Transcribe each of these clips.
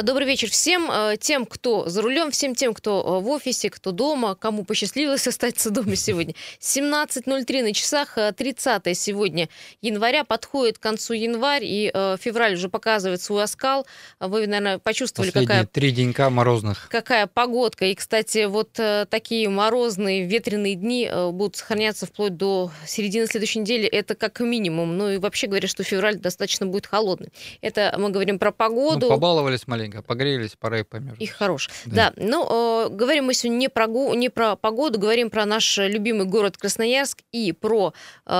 Э, добрый вечер всем э, тем, кто за рулем, всем тем, кто э, в офисе, кто дома, кому посчастливилось остаться дома сегодня. 17.03 на часах, 30 сегодня января, подходит к концу январь, и февраль уже показывает свой оскал. Вы, наверное, почувствовали, Последние какая... три денька морозных. Какая погодка. И, кстати, вот такие морозные, ветреные дни будут сохраняться вплоть до середины следующей недели. Это как минимум. Ну и вообще говорят, что февраль достаточно будет холодный. Это мы говорим про погоду. Ну, побаловались маленько, погрелись, пора и померзнуть. И хорош. Да, да. ну, э, говорим мы сегодня не про, не про погоду, говорим про наш любимый город Красноярск и про э,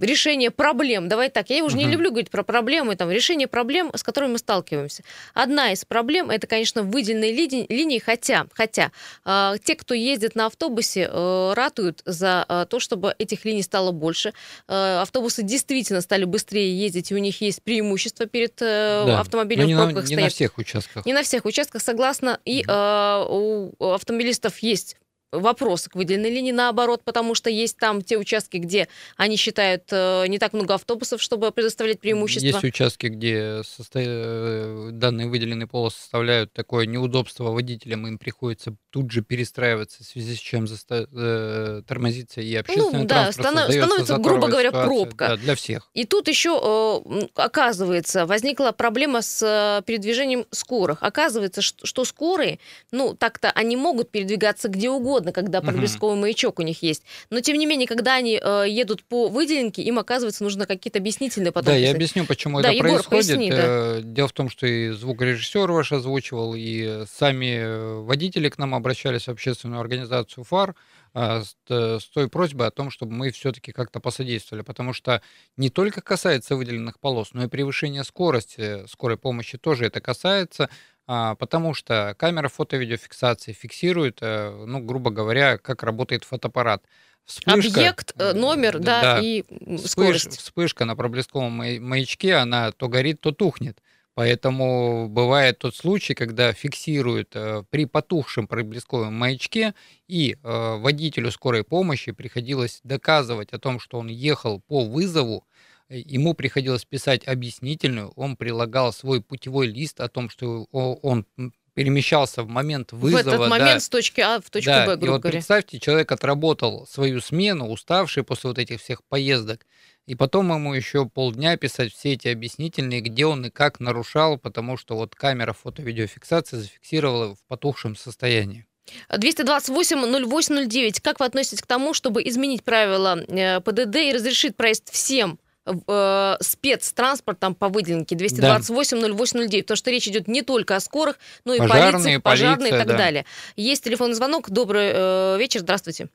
решение проблем. Давай так, я уже угу. не люблю говорить про проблемы, там, решение проблем, с которыми мы сталкиваемся. Одна из проблем, это, конечно, выделенные линии, линии хотя, хотя э, те, кто ездит на автобусе, э, ратуют за э, то, чтобы этих линий стало больше. Э, автобусы действительно стали быстрее ездить, и у них есть преимущество перед э, да. автомобилем в пробках на, не на всех участках. Не на всех участках, согласна. И э, у автомобилистов есть вопросы к выделенной линии, наоборот, потому что есть там те участки, где они считают э, не так много автобусов, чтобы предоставлять преимущество. Есть участки, где состо... Э, данные выделенные полосы составляют такое неудобство водителям, им приходится тут же перестраиваться, в связи с чем заста... э, тормозится и общественный ну, да, транспорт. Станов... Становится, грубо говоря, ситуация. пробка. Да, для всех. И тут еще, э, оказывается, возникла проблема с э, передвижением скорых. Оказывается, что, что скорые, ну, так-то они могут передвигаться где угодно, угодно, когда проблесковый угу. маячок у них есть. Но тем не менее, когда они э, едут по выделенке, им оказывается нужно какие-то объяснительные потом. Да, я объясню, почему да, это Егор, происходит. Поясни, да. Э, дело в том, что и звукорежиссер ваш озвучивал, и сами э, водители к нам обращались в общественную организацию ФАР а, с, с той просьбой о том, чтобы мы все-таки как-то посодействовали, потому что не только касается выделенных полос, но и превышение скорости скорой помощи тоже это касается. А, потому что камера фото-видеофиксации фиксирует, э, ну, грубо говоря, как работает фотоаппарат. Вспышка, Объект, э, номер, да, да и вспыш, скорость. Вспышка на проблесковом маячке, она то горит, то тухнет. Поэтому бывает тот случай, когда фиксируют э, при потухшем проблесковом маячке, и водителю скорой помощи приходилось доказывать о том, что он ехал по вызову, ему приходилось писать объяснительную, он прилагал свой путевой лист о том, что он перемещался в момент вызова. В этот момент да, с точки А в точку да, Б, грубо и вот говоря. представьте, человек отработал свою смену, уставший после вот этих всех поездок, и потом ему еще полдня писать все эти объяснительные, где он и как нарушал, потому что вот камера фото-видеофиксации зафиксировала в потухшем состоянии. 228-08-09. Как вы относитесь к тому, чтобы изменить правила э, ПДД и разрешить проезд всем э, спецтранспортом по выделенке 228-08-09, потому что речь идет не только о скорых, но и пожарные, полиции, пожарные и так да. далее. Есть телефонный звонок. Добрый э, вечер, здравствуйте.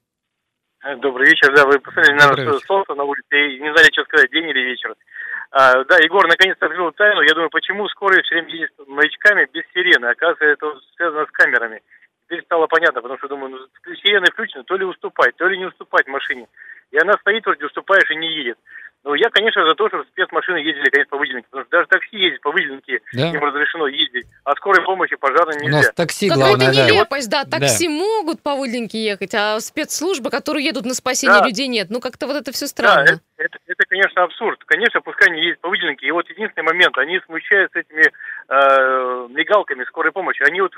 Добрый вечер, да, вы посмотрели, наверное, солнце на улице и не знали, что сказать, день или вечер. А, да, Егор наконец-то открыл тайну. Я думаю, почему скорые все время ездят маячками без сирены. Оказывается, это связано с камерами. Теперь стало понятно, потому что думаю, ну, сирены включены, то ли уступать, то ли не уступать машине. И она стоит, вроде уступаешь и не едет. Ну, я, конечно, за то, чтобы спецмашины ездили, конечно, по выделенке. Потому что даже такси ездит по выделенке, да. им разрешено ездить. А скорой помощи пожарной нельзя. У нас такси, главное, да. нелепость, да. Такси да. могут по выделенке ехать, а спецслужбы, которые едут на спасение да. людей, нет. Ну, как-то вот это все странно. Да, это, это, конечно, абсурд. Конечно, пускай они ездят по выделенке. И вот единственный момент, они смущают с этими э, мигалками скорой помощи. Они вот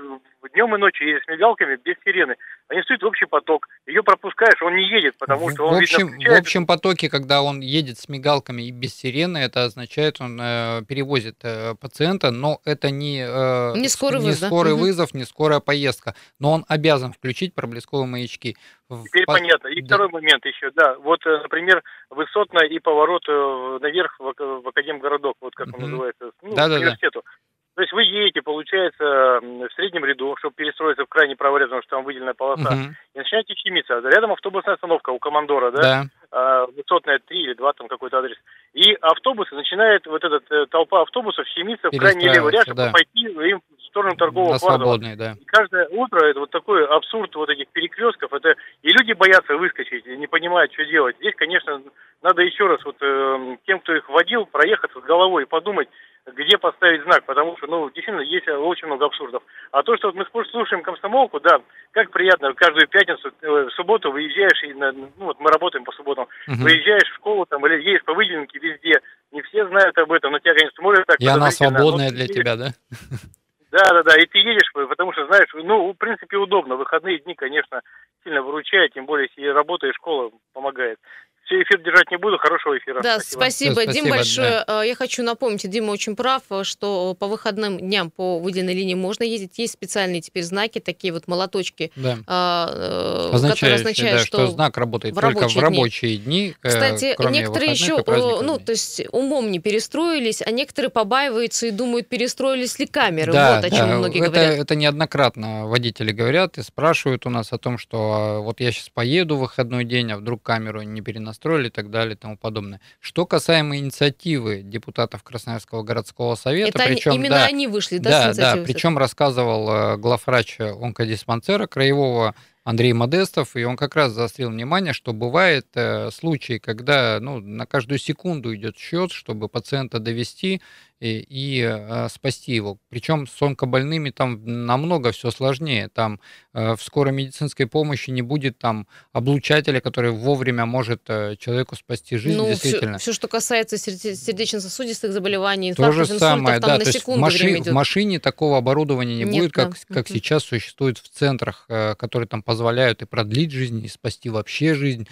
днем и ночью ездят с мигалками без сирены. Они стоят в общий поток. Ее пропускаешь, он не едет, потому что он, в общем, В общем потоке, когда он едет с мигалками и без сирены, это означает, он э, перевозит э, пациента, но это не, э, не скорый, не вызов, скорый да? вызов, не скорая поездка. Но он обязан включить проблесковые маячки. Теперь По... понятно. И да. второй момент еще, да. Вот, э, например, высотная и поворот э, наверх в, в Академгородок, вот как он называется, ну, да, к университету. Да. То есть вы едете, получается, в среднем ряду, чтобы перестроиться в крайне правый ряд, потому что там выделенная полоса, угу. и начинаете щемиться. Рядом автобусная остановка у командора, да? Да. А, высотная 3 или 2, там какой-то адрес. И автобусы, начинает вот эта э, толпа автобусов щемиться в крайний левый ряд, чтобы да. пойти им в сторону торгового На свободный, да. И каждое утро это вот такой абсурд вот этих перекрестков. Это и люди боятся выскочить, и не понимают, что делать. Здесь, конечно, надо еще раз вот э, тем, кто их водил, проехаться с головой и подумать, где поставить знак, потому что, ну, действительно, есть очень много абсурдов. А то, что вот мы слушаем комсомолку, да, как приятно, каждую пятницу, э, в субботу выезжаешь, и на, ну, вот мы работаем по субботам, угу. выезжаешь в школу там, или едешь по выделенке везде, не все знают об этом, но тебя, конечно, смотрят так. И она свободная для тебя, да? Да, да, да, и ты едешь, потому что, знаешь, ну, в принципе, удобно. Выходные дни, конечно, сильно выручает, тем более, если работа и школа помогает. Все, эфир держать не буду. Хорошего эфира. Да, спасибо. спасибо. спасибо Дим, большое. Да. Э, я хочу напомнить, Дима очень прав, что по выходным дням по выделенной линии можно ездить. Есть специальные теперь знаки, такие вот молоточки, да. А, которые означают, да, что, что знак работает в только в рабочие дни. дни э, Кстати, некоторые еще, ну, то есть умом не перестроились, а некоторые побаиваются и думают, перестроились ли камеры. Да, вот о чем да, многие это, говорят. Это неоднократно водители говорят и спрашивают у нас о том, что а, вот я сейчас поеду в выходной день, а вдруг камеру не переносят настроили и так далее и тому подобное. Что касаемо инициативы депутатов Красноярского городского совета, Это причем именно да, они вышли, да, да, да, причем рассказывал э, главврач онкодиспансера краевого Андрей Модестов, и он как раз заострил внимание, что бывает э, случаи, когда ну, на каждую секунду идет счет, чтобы пациента довести и, и э, спасти его. Причем с онкобольными там намного все сложнее. Там э, в скорой медицинской помощи не будет там облучателя, который вовремя может э, человеку спасти жизнь. Ну, действительно. Все, все, что касается сердечно-сосудистых заболеваний, То же самое, да, на секунду в, маши, в машине такого оборудования не Нет, будет, как, да. как сейчас существует в центрах, э, которые там позволяют и продлить жизнь, и спасти вообще жизнь.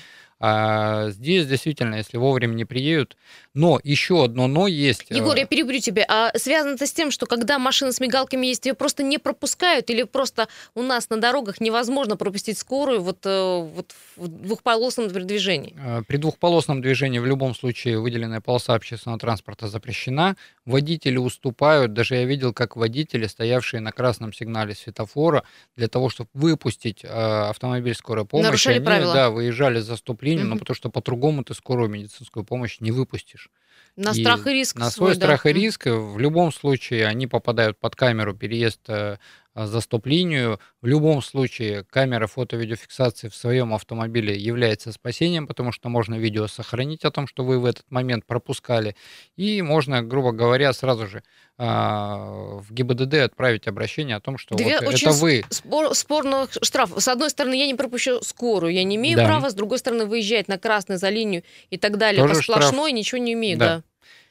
А здесь действительно, если вовремя не приедут. Но еще одно но есть. Э, Егор, я перебью тебя. А связано это с тем, что когда машины с мигалками есть, ее просто не пропускают, или просто у нас на дорогах невозможно пропустить скорую вот, э, вот в двухполосном движении? Э, при двухполосном движении в любом случае выделенная полоса общественного транспорта запрещена. Водители уступают. Даже я видел, как водители, стоявшие на красном сигнале светофора, для того, чтобы выпустить автомобиль скорой помощи, Нарушали они, правила. Да, выезжали за стоп линию, угу. но потому что по-другому ты скорую медицинскую помощь не выпустишь. На и страх и риск. На свой, свой страх да. и риск. В любом случае они попадают под камеру переезд э, за стоп-линию. В любом случае камера фото-видеофиксации в своем автомобиле является спасением, потому что можно видео сохранить о том, что вы в этот момент пропускали. И можно, грубо говоря, сразу же а, в ГИБДД отправить обращение о том, что Две вот это вы. Спор, спорных штраф. С одной стороны, я не пропущу скорую, я не имею да. права, с другой стороны, выезжать на красный за линию и так далее. Тоже По сплошной штраф. ничего не имею, да. да.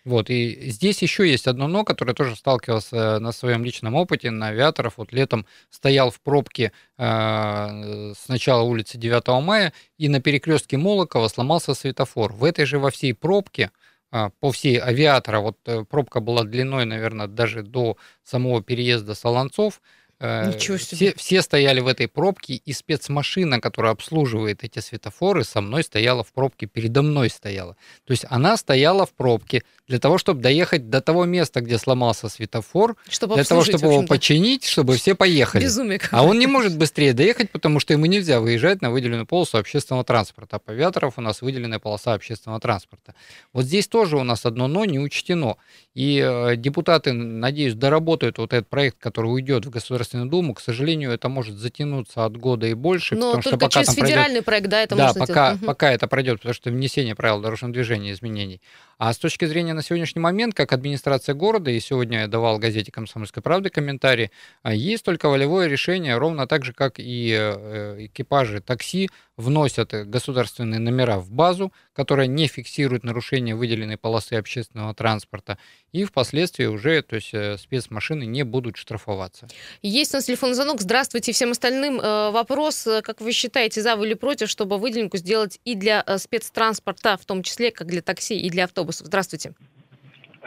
Вот, и здесь еще есть одно но, которое тоже сталкивался на своем личном опыте на авиаторов. Вот летом стоял в пробке э, с начала улицы 9 мая, и на перекрестке Молокова сломался светофор. В этой же во всей пробке э, по всей авиатора, вот э, пробка была длиной, наверное, даже до самого переезда Солонцов, Э, Ничего себе. Все, все стояли в этой пробке, и спецмашина, которая обслуживает эти светофоры, со мной стояла в пробке, передо мной стояла. То есть она стояла в пробке для того, чтобы доехать до того места, где сломался светофор, чтобы для того, чтобы его починить, чтобы все поехали. Безумие А он не может быстрее доехать, потому что ему нельзя выезжать на выделенную полосу общественного транспорта. А по авиаторов у нас выделенная полоса общественного транспорта. Вот здесь тоже у нас одно но не учтено. И э, депутаты, надеюсь, доработают вот этот проект, который уйдет в Государственную Думу. К сожалению, это может затянуться от года и больше. Но потому только что пока через федеральный пройдет... проект, да, это да, можно пока, делать. пока это пройдет, потому что внесение правил дорожного движения, изменений. А с точки зрения на сегодняшний момент, как администрация города, и сегодня я давал газете «Комсомольская правда» комментарий, а, есть только волевое решение, ровно так же, как и э, экипажи такси вносят государственные номера в базу, которая не фиксирует нарушение выделенной полосы общественного транспорта, и впоследствии уже то есть, э, спецмашины не будут штрафоваться. Есть у нас телефонный звонок. Здравствуйте всем остальным. Э, вопрос, э, как вы считаете, за или против, чтобы выделенку сделать и для спецтранспорта, в том числе, как для такси и для автобусов? Здравствуйте.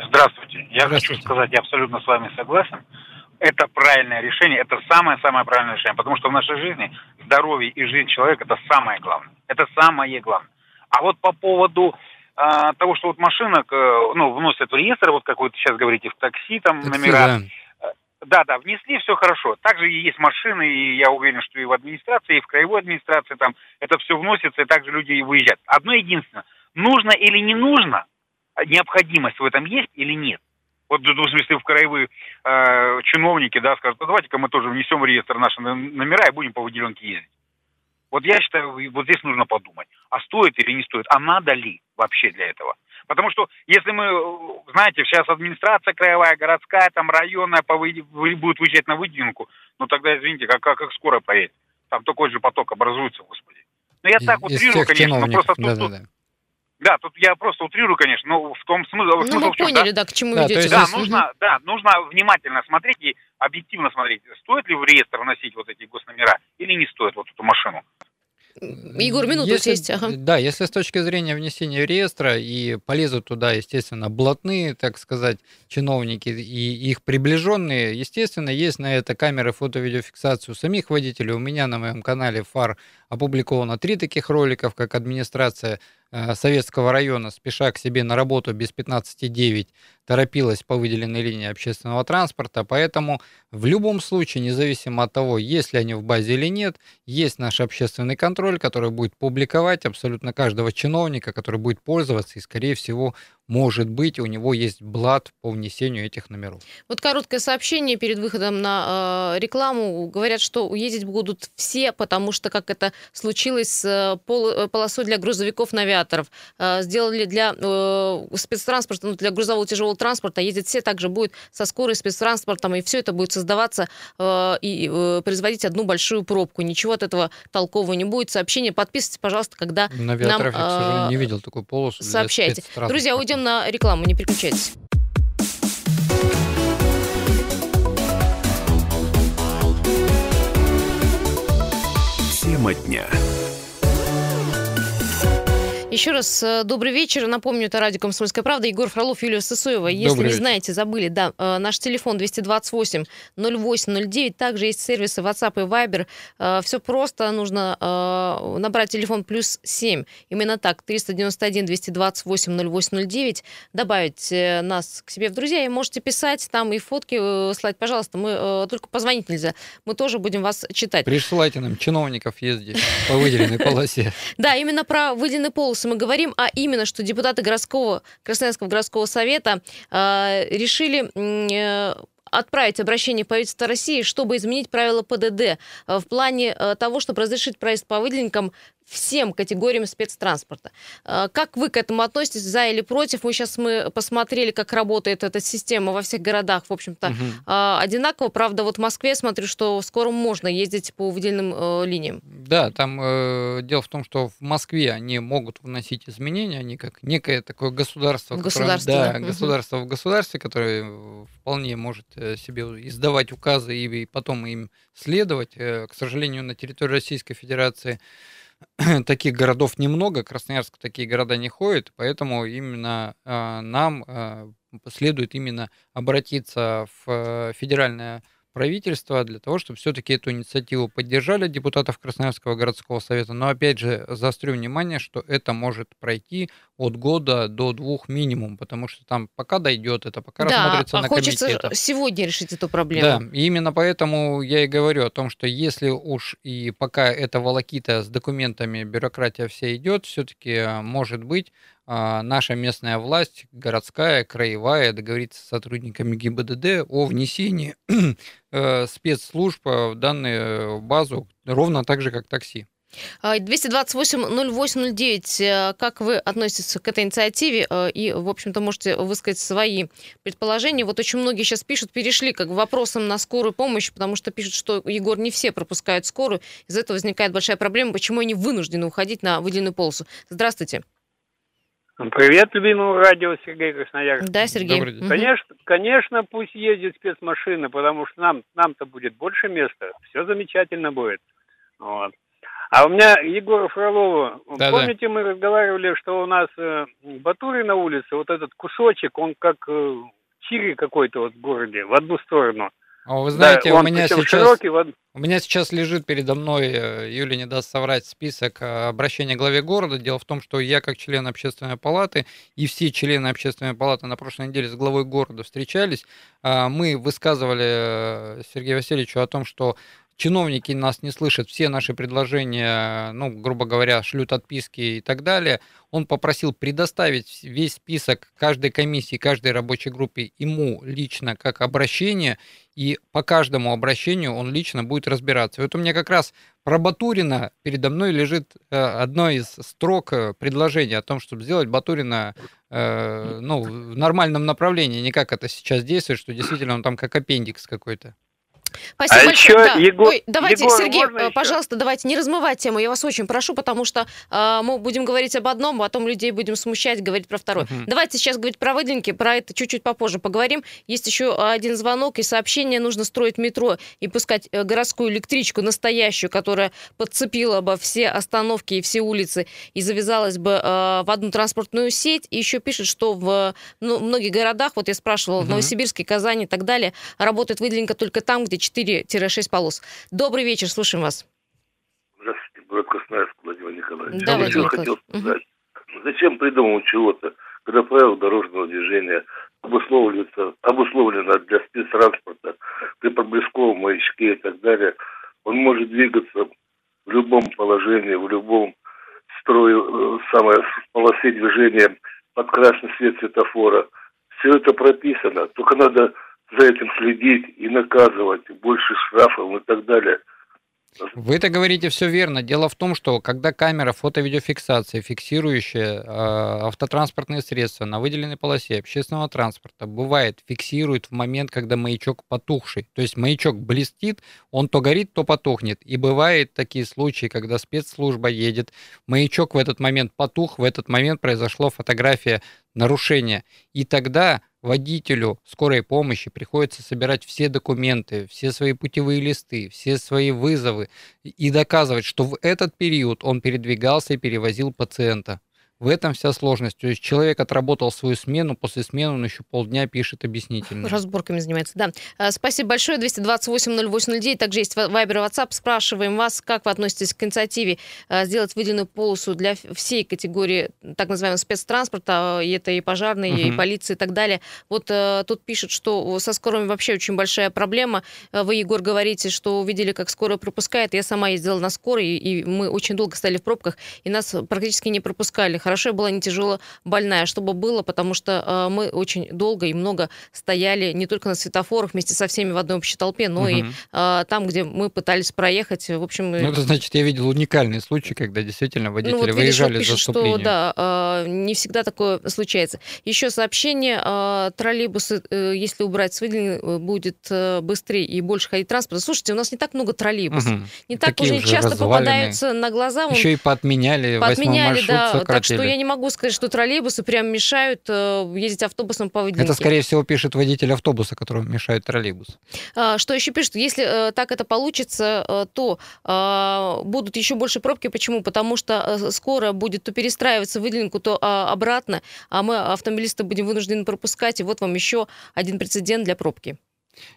Здравствуйте. Я Здравствуйте. хочу сказать, я абсолютно с вами согласен. Это правильное решение, это самое-самое правильное решение, потому что в нашей жизни здоровье и жизнь человека – это самое главное. Это самое главное. А вот по поводу а, того, что вот машина, ну, вносят в реестр, вот как вы сейчас говорите, в такси там такси, номера. Да. Э, да, да, внесли, все хорошо. Также есть машины, и я уверен, что и в администрации, и в краевой администрации там это все вносится, и также люди и выезжают. Одно единственное, нужно или не нужно, необходимость в этом есть или нет. Вот, в смысле, в краевые э, чиновники, да, скажут, ну, давайте-ка мы тоже внесем в реестр наши номера и будем по выделенке ездить. Вот я считаю, вот здесь нужно подумать, а стоит или не стоит, а надо ли вообще для этого. Потому что если мы, знаете, сейчас администрация краевая, городская, там районная будет выезжать на выделенку, ну тогда, извините, как, как, как скоро поедет. Там такой же поток образуется, господи. Ну я так утрирую, конечно, но просто тут, да, да, да. Тут я просто утрирую, конечно, но в том смысле... Ну, мы поняли, да. да, к чему да, идете. Да, нужно, да, нужно внимательно смотреть и объективно смотреть, стоит ли в реестр вносить вот эти госномера или не стоит вот эту машину. Егор, минуту если, есть. Ага. Да, если с точки зрения внесения реестра и полезут туда, естественно, блатные, так сказать, чиновники и их приближенные, естественно, есть на это камеры фото-видеофиксацию самих водителей. У меня на моем канале ФАР опубликовано три таких роликов, как администрация Советского района, спеша к себе на работу без 15,9, торопилась по выделенной линии общественного транспорта, поэтому в любом случае, независимо от того, есть ли они в базе или нет, есть наш общественный контроль, который будет публиковать абсолютно каждого чиновника, который будет пользоваться и, скорее всего, может быть, у него есть блат по внесению этих номеров. Вот короткое сообщение перед выходом на э, рекламу. Говорят, что уездить будут все, потому что, как это случилось с э, пол, э, полосой для грузовиков-навиаторов, э, сделали для э, спецтранспорта, ну, для грузового тяжелого транспорта, ездить все также будет со скорой спецтранспортом, и все это будет создаваться э, и э, производить одну большую пробку. Ничего от этого толкового не будет. Сообщение подписывайтесь, пожалуйста, когда Навиаторов, нам... Э, я, к сожалению, не видел такую полосу. Сообщайте. Друзья, уйдем на рекламу, не переключайтесь. Тема дня. Еще раз э, добрый вечер. Напомню, это радио «Комсомольская правда». Егор Фролов, Юлия Сысоева. Если добрый не вечер. знаете, забыли, да, э, наш телефон 228-08-09. Также есть сервисы WhatsApp и Viber. Э, Все просто. Нужно набрать телефон плюс 7. Именно так, 391-228-08-09. Добавить нас к себе в друзья. И можете писать там и фотки слать. Пожалуйста, мы только позвонить нельзя. Мы тоже будем вас читать. Присылайте нам чиновников ездить по выделенной полосе. Да, именно про выделенные полосы мы говорим, а именно, что депутаты городского, Красноярского городского совета э, решили э, отправить обращение в правительство России, чтобы изменить правила ПДД э, в плане э, того, чтобы разрешить проезд по выделенкам всем категориям спецтранспорта. Э, как вы к этому относитесь, за или против? Мы сейчас мы посмотрели, как работает эта система во всех городах, в общем-то, угу. одинаково. Правда, вот в Москве смотрю, что скоро можно ездить по выделенным э, линиям. Да, там э, дело в том, что в Москве они могут вносить изменения, они как некое такое государство, в которое, да, да, государство в государстве, которое вполне может себе издавать указы и потом им следовать. К сожалению, на территории Российской Федерации таких городов немного, Красноярск такие города не ходит, поэтому именно э, нам э, следует именно обратиться в э, федеральное правительства для того, чтобы все-таки эту инициативу поддержали депутатов Красноярского городского совета. Но опять же, заострю внимание, что это может пройти от года до двух минимум, потому что там пока дойдет это, пока да, рассмотрится а на хочется комитетах. сегодня решить эту проблему. Да, и именно поэтому я и говорю о том, что если уж и пока эта волокита с документами, бюрократия вся идет, все-таки может быть а, наша местная власть, городская, краевая, договориться с сотрудниками ГИБДД о внесении э, спецслужб в данную базу ровно так же, как такси. 228-08-09. А, э, как вы относитесь к этой инициативе? Э, и, в общем-то, можете высказать свои предположения. Вот очень многие сейчас пишут, перешли как к вопросам на скорую помощь, потому что пишут, что, Егор, не все пропускают скорую. Из-за этого возникает большая проблема, почему они вынуждены уходить на выделенную полосу. Здравствуйте. Привет, любимому радио Сергей Красноярский. Да, Сергей. Конечно, конечно, пусть ездит спецмашины, потому что нам, нам-то будет больше места. Все замечательно будет. Вот. А у меня Егора Фролова, да, помните, да. мы разговаривали, что у нас э, Батури на улице, вот этот кусочек, он как э, чири какой-то вот в городе, в одну сторону. А вы знаете, да, у меня сейчас... Широкий, в... У меня сейчас лежит передо мной, э, Юля не даст соврать, список э, обращения к главе города. Дело в том, что я как член общественной палаты и все члены общественной палаты на прошлой неделе с главой города встречались. А, мы высказывали э, Сергею Васильевичу о том, что чиновники нас не слышат, все наши предложения, ну, грубо говоря, шлют отписки и так далее. Он попросил предоставить весь список каждой комиссии, каждой рабочей группе ему лично как обращение, и по каждому обращению он лично будет разбираться. Вот у меня как раз про Батурина передо мной лежит э, одно из строк э, предложения о том, чтобы сделать Батурина э, ну, в нормальном направлении, не как это сейчас действует, что действительно он там как аппендикс какой-то. Спасибо а большое. Еще, да. Егор, Ой, давайте, Егор, Сергей, пожалуйста, еще? давайте не размывать тему. Я вас очень прошу, потому что э, мы будем говорить об одном, а потом людей будем смущать, говорить про второе. Угу. Давайте сейчас говорить про выделенки, про это чуть-чуть попозже поговорим. Есть еще один звонок и сообщение. Нужно строить метро и пускать э, городскую электричку настоящую, которая подцепила бы все остановки и все улицы и завязалась бы э, в одну транспортную сеть. И еще пишет, что в ну, многих городах, вот я спрашивала, угу. в Новосибирске, Казани и так далее, работает выделенка только там, где 4-6 полос. Добрый вечер, слушаем вас. Здравствуйте, город Красноярск, Владимир Николаевич. Да, Я Владимир хотел сказать, угу. зачем придумывать чего-то, когда правила дорожного движения обусловливаются, обусловлено для спецтранспорта при проблесковом маячке и так далее. Он может двигаться в любом положении, в любом строе, э, самое, полосе движения под красный свет светофора. Все это прописано, только надо за этим следить и наказывать, больше штрафов и так далее. Вы это говорите все верно. Дело в том, что когда камера фото-видеофиксации, фиксирующая э, автотранспортные средства на выделенной полосе общественного транспорта, бывает, фиксирует в момент, когда маячок потухший. То есть маячок блестит, он то горит, то потухнет. И бывают такие случаи, когда спецслужба едет, маячок в этот момент потух, в этот момент произошло фотография нарушения. И тогда водителю скорой помощи приходится собирать все документы, все свои путевые листы, все свои вызовы и доказывать, что в этот период он передвигался и перевозил пациента. В этом вся сложность. То есть человек отработал свою смену, после смены он еще полдня пишет объяснительно. Разборками занимается, да. А, спасибо большое. 228-0809. Также есть Вайбер и WhatsApp. Спрашиваем вас, как вы относитесь к инициативе а, сделать выделенную полосу для всей категории так называемого спецтранспорта. И это и пожарные, угу. и полиции и так далее. Вот а, тут пишут, что со скорыми вообще очень большая проблема. Вы, Егор, говорите, что увидели, как скорая пропускает. Я сама ездила на скорой, и мы очень долго стояли в пробках, и нас практически не пропускали Хорошо, я была не тяжело больная, чтобы было, потому что э, мы очень долго и много стояли не только на светофорах вместе со всеми в одной общей толпе, но угу. и э, там, где мы пытались проехать. В общем, ну, это значит, я видел уникальный случай, когда действительно водители ну, вот, выезжали видишь, пишет, за что, да, э, не всегда такое случается. Еще сообщение, троллейбусы, если убрать с выделения, будет быстрее и больше ходить транспорт. Слушайте, у нас не так много троллейбусов. Угу. Не так Такие уже часто попадаются на глаза. Еще и поотменяли, поотменяли да, так что что я не могу сказать, что троллейбусы прям мешают э, ездить автобусом по выделенке. Это, скорее всего, пишет водитель автобуса, которому мешает троллейбус. А, что еще пишет? Если э, так это получится, э, то э, будут еще больше пробки. Почему? Потому что э, скоро будет то перестраиваться выделенку, то э, обратно, а мы, автомобилисты, будем вынуждены пропускать. И вот вам еще один прецедент для пробки.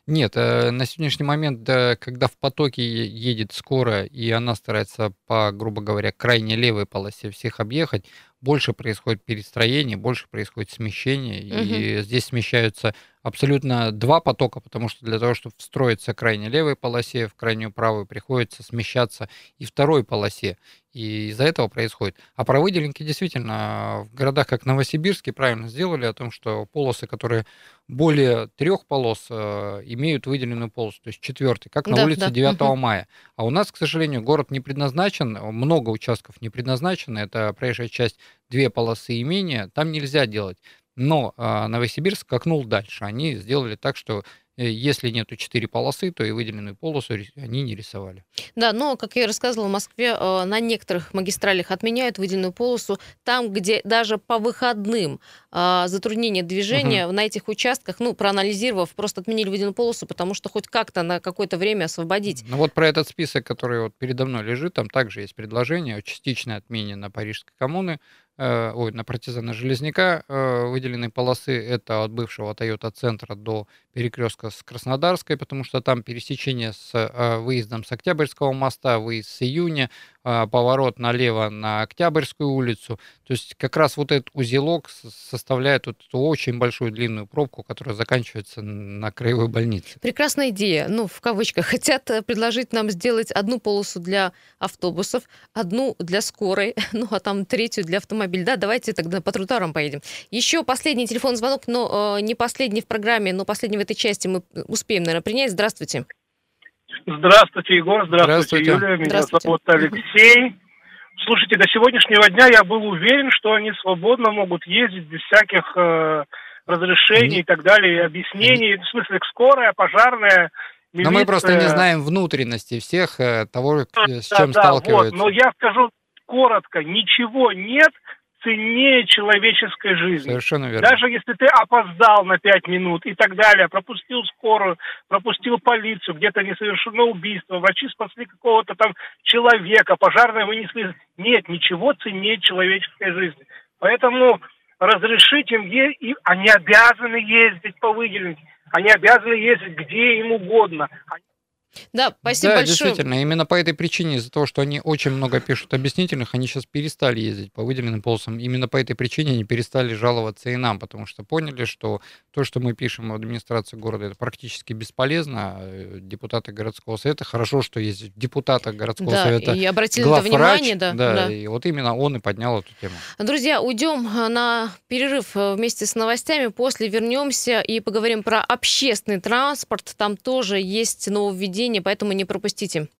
Нет, э, на сегодняшний момент, когда в потоке едет скорая, и она старается по, грубо говоря, крайне левой полосе всех объехать, больше происходит перестроение, больше происходит смещение, угу. и здесь смещаются абсолютно два потока, потому что для того, чтобы встроиться крайне левой полосе, в крайнюю правую, приходится смещаться и второй полосе. И из-за этого происходит. А про выделенки действительно в городах, как Новосибирске, правильно сделали о том, что полосы, которые более трех полос, э, имеют выделенную полосу, то есть четвертый, как на да, улице да. 9 угу. мая. А у нас, к сожалению, город не предназначен, много участков не предназначено, это проезжая часть, две полосы и менее, там нельзя делать. Но э, Новосибирск скакнул дальше. Они сделали так, что если нету четыре полосы, то и выделенную полосу они не рисовали. Да, но, как я рассказывала, в Москве э, на некоторых магистралях отменяют выделенную полосу. Там, где даже по выходным э, затруднение движения, угу. на этих участках, ну, проанализировав, просто отменили выделенную полосу, потому что хоть как-то на какое-то время освободить. Ну вот про этот список, который вот передо мной лежит, там также есть предложение о частичной отмене на Парижской коммуны Э, ой, на партизана Железняка э, выделенные полосы это от бывшего Toyota центра до перекрестка с Краснодарской, потому что там пересечение с э, выездом с Октябрьского моста, выезд с июня, поворот налево на Октябрьскую улицу. То есть как раз вот этот узелок составляет вот эту очень большую длинную пробку, которая заканчивается на краевой больнице. Прекрасная идея. Ну, в кавычках. Хотят предложить нам сделать одну полосу для автобусов, одну для скорой, ну, а там третью для автомобиль. Да, давайте тогда по тротуарам поедем. Еще последний телефон звонок, но э, не последний в программе, но последний в этой части мы успеем, наверное, принять. Здравствуйте. Здравствуйте, Егор. Здравствуйте, здравствуйте. Юлия. Меня здравствуйте. зовут Алексей. Слушайте, до сегодняшнего дня я был уверен, что они свободно могут ездить без всяких э, разрешений mm и так далее, объяснений. mm В смысле, скорая, пожарная, Милиция... Но мы просто не знаем внутренности всех э, того, с чем да, сталкиваются. Вот. Но я скажу коротко, ничего нет ценнее человеческой жизни. Совершенно верно. Даже если ты опоздал на пять минут и так далее, пропустил скорую, пропустил полицию, где-то не совершено убийство, врачи спасли какого-то там человека, пожарные вынесли. Нет, ничего ценнее человеческой жизни. Поэтому разрешить им ездить, они обязаны ездить по выделенке, они обязаны ездить где им угодно. Да, спасибо да, большое. действительно, именно по этой причине, из-за того, что они очень много пишут объяснительных, они сейчас перестали ездить по выделенным полосам. Именно по этой причине они перестали жаловаться и нам, потому что поняли, что то, что мы пишем в администрации города, это практически бесполезно. А, депутаты городского совета, хорошо, что есть депутаты городского да, совета. И обратили главврач, это внимание, да, да. Да, и вот именно он и поднял эту тему. Друзья, уйдем на перерыв э, вместе с новостями, после вернемся и поговорим про общественный транспорт. Там тоже есть нововведение, поэтому не пропустите.